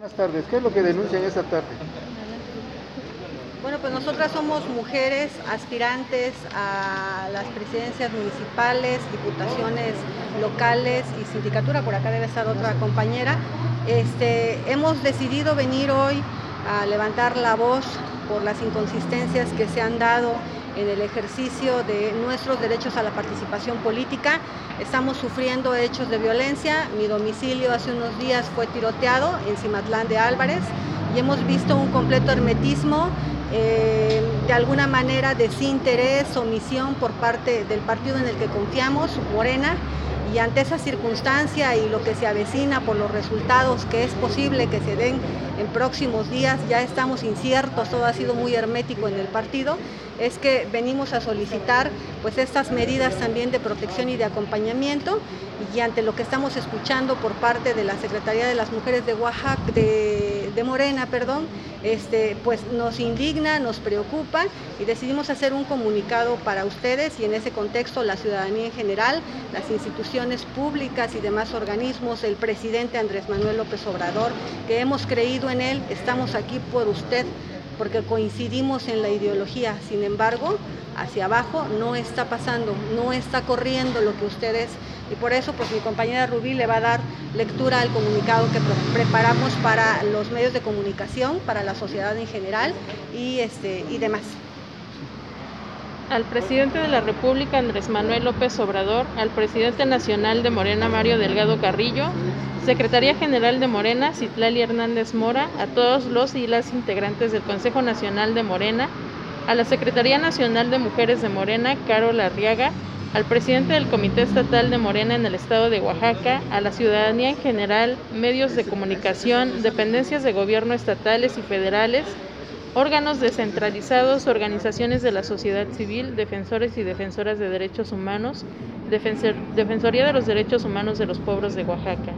Buenas tardes, ¿qué es lo que denuncian esta tarde? Bueno, pues nosotras somos mujeres aspirantes a las presidencias municipales, diputaciones locales y sindicatura, por acá debe estar otra compañera. Este, hemos decidido venir hoy a levantar la voz por las inconsistencias que se han dado en el ejercicio de nuestros derechos a la participación política. Estamos sufriendo hechos de violencia. Mi domicilio hace unos días fue tiroteado en Cimatlán de Álvarez y hemos visto un completo hermetismo, eh, de alguna manera desinterés, omisión por parte del partido en el que confiamos, Morena, y ante esa circunstancia y lo que se avecina por los resultados que es posible que se den en próximos días, ya estamos inciertos, todo ha sido muy hermético en el partido, es que venimos a solicitar pues estas medidas también de protección y de acompañamiento. Y ante lo que estamos escuchando por parte de la Secretaría de las Mujeres de Oaxaca, de, de Morena, perdón, este, pues nos indigna, nos preocupa y decidimos hacer un comunicado para ustedes y en ese contexto la ciudadanía en general, las instituciones públicas y demás organismos, el presidente Andrés Manuel López Obrador, que hemos creído en él, estamos aquí por usted porque coincidimos en la ideología, sin embargo, hacia abajo no está pasando, no está corriendo lo que ustedes, y por eso pues mi compañera Rubí le va a dar lectura al comunicado que preparamos para los medios de comunicación, para la sociedad en general y, este, y demás. Al presidente de la República, Andrés Manuel López Obrador, al presidente nacional de Morena, Mario Delgado Carrillo, Secretaría General de Morena, Citlali Hernández Mora, a todos los y las integrantes del Consejo Nacional de Morena, a la Secretaría Nacional de Mujeres de Morena, Carol Arriaga, al presidente del Comité Estatal de Morena en el estado de Oaxaca, a la ciudadanía en general, medios de comunicación, dependencias de gobierno estatales y federales, órganos descentralizados, organizaciones de la sociedad civil, defensores y defensoras de derechos humanos, Defensoría de los Derechos Humanos de los Pueblos de Oaxaca.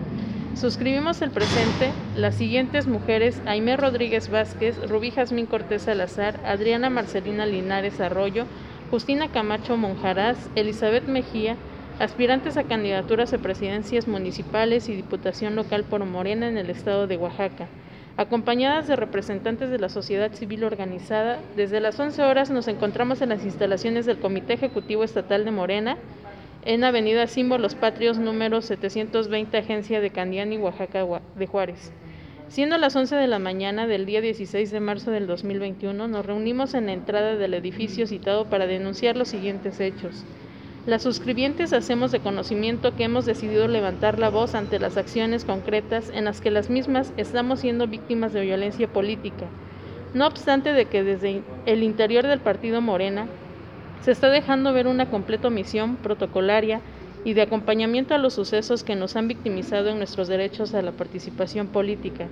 Suscribimos el presente las siguientes mujeres, Aimé Rodríguez Vázquez, Rubí Jazmín Cortés Salazar, Adriana Marcelina Linares Arroyo, Justina Camacho Monjaraz, Elizabeth Mejía, aspirantes a candidaturas a presidencias municipales y diputación local por Morena en el estado de Oaxaca. Acompañadas de representantes de la sociedad civil organizada, desde las 11 horas nos encontramos en las instalaciones del Comité Ejecutivo Estatal de Morena, en Avenida Símbolos Patrios número 720, Agencia de Candiani, Oaxaca de Juárez. Siendo las 11 de la mañana del día 16 de marzo del 2021, nos reunimos en la entrada del edificio citado para denunciar los siguientes hechos. Las suscribientes hacemos de conocimiento que hemos decidido levantar la voz ante las acciones concretas en las que las mismas estamos siendo víctimas de violencia política. No obstante de que desde el interior del partido Morena se está dejando ver una completa omisión protocolaria y de acompañamiento a los sucesos que nos han victimizado en nuestros derechos a la participación política,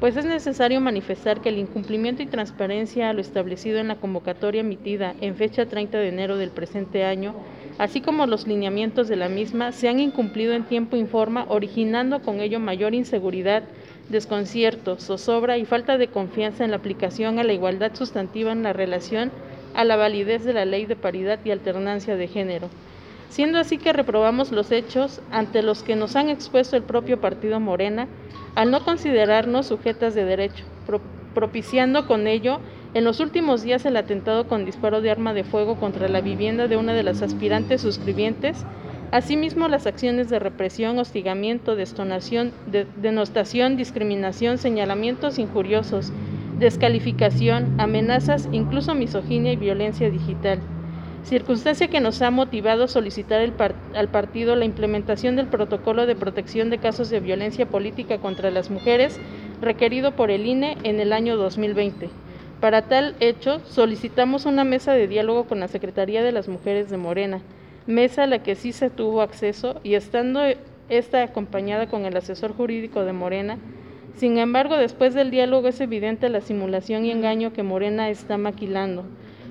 pues es necesario manifestar que el incumplimiento y transparencia a lo establecido en la convocatoria emitida en fecha 30 de enero del presente año, así como los lineamientos de la misma, se han incumplido en tiempo y forma, originando con ello mayor inseguridad, desconcierto, zozobra y falta de confianza en la aplicación a la igualdad sustantiva en la relación a la validez de la ley de paridad y alternancia de género, siendo así que reprobamos los hechos ante los que nos han expuesto el propio partido Morena al no considerarnos sujetas de derecho, propiciando con ello en los últimos días el atentado con disparo de arma de fuego contra la vivienda de una de las aspirantes suscribientes, asimismo las acciones de represión, hostigamiento, destonación, denostación, discriminación, señalamientos injuriosos, descalificación, amenazas, incluso misoginia y violencia digital. Circunstancia que nos ha motivado a solicitar al partido la implementación del protocolo de protección de casos de violencia política contra las mujeres requerido por el INE en el año 2020. Para tal hecho, solicitamos una mesa de diálogo con la Secretaría de las Mujeres de Morena, mesa a la que sí se tuvo acceso y estando esta acompañada con el asesor jurídico de Morena, sin embargo, después del diálogo es evidente la simulación y engaño que Morena está maquilando,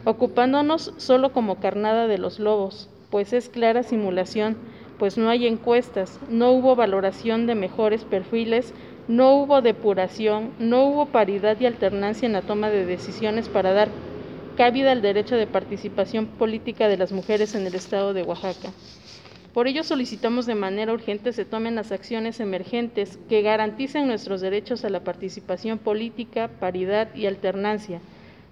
ocupándonos solo como carnada de los lobos, pues es clara simulación, pues no hay encuestas, no hubo valoración de mejores perfiles, no hubo depuración, no hubo paridad y alternancia en la toma de decisiones para dar cabida al derecho de participación política de las mujeres en el estado de Oaxaca. Por ello solicitamos de manera urgente se tomen las acciones emergentes que garanticen nuestros derechos a la participación política, paridad y alternancia,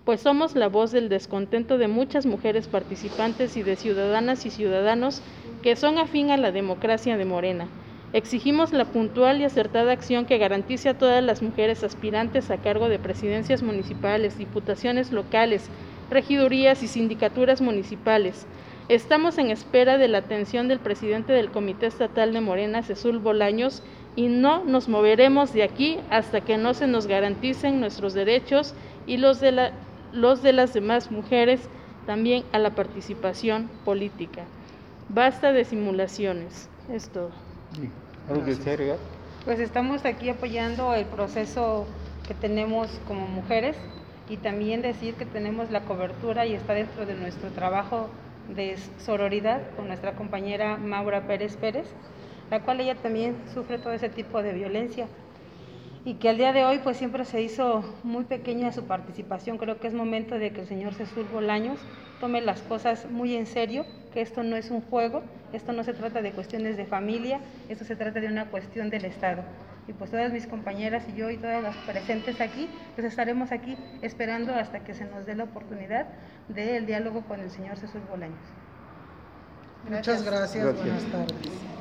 pues somos la voz del descontento de muchas mujeres participantes y de ciudadanas y ciudadanos que son afín a la democracia de Morena. Exigimos la puntual y acertada acción que garantice a todas las mujeres aspirantes a cargo de presidencias municipales, diputaciones locales, regidurías y sindicaturas municipales, Estamos en espera de la atención del presidente del Comité Estatal de Morena, Cecil Bolaños, y no nos moveremos de aquí hasta que no se nos garanticen nuestros derechos y los de, la, los de las demás mujeres también a la participación política. Basta de simulaciones. Es todo. ¿Algo que agregar? Pues estamos aquí apoyando el proceso que tenemos como mujeres y también decir que tenemos la cobertura y está dentro de nuestro trabajo de sororidad con nuestra compañera Maura Pérez Pérez, la cual ella también sufre todo ese tipo de violencia y que al día de hoy pues siempre se hizo muy pequeña su participación. Creo que es momento de que el señor César Bolaños tome las cosas muy en serio, que esto no es un juego, esto no se trata de cuestiones de familia, esto se trata de una cuestión del Estado. Y pues todas mis compañeras y yo y todas las presentes aquí, pues estaremos aquí esperando hasta que se nos dé la oportunidad del diálogo con el señor César Bolaños. Muchas gracias, Gracias. buenas tardes.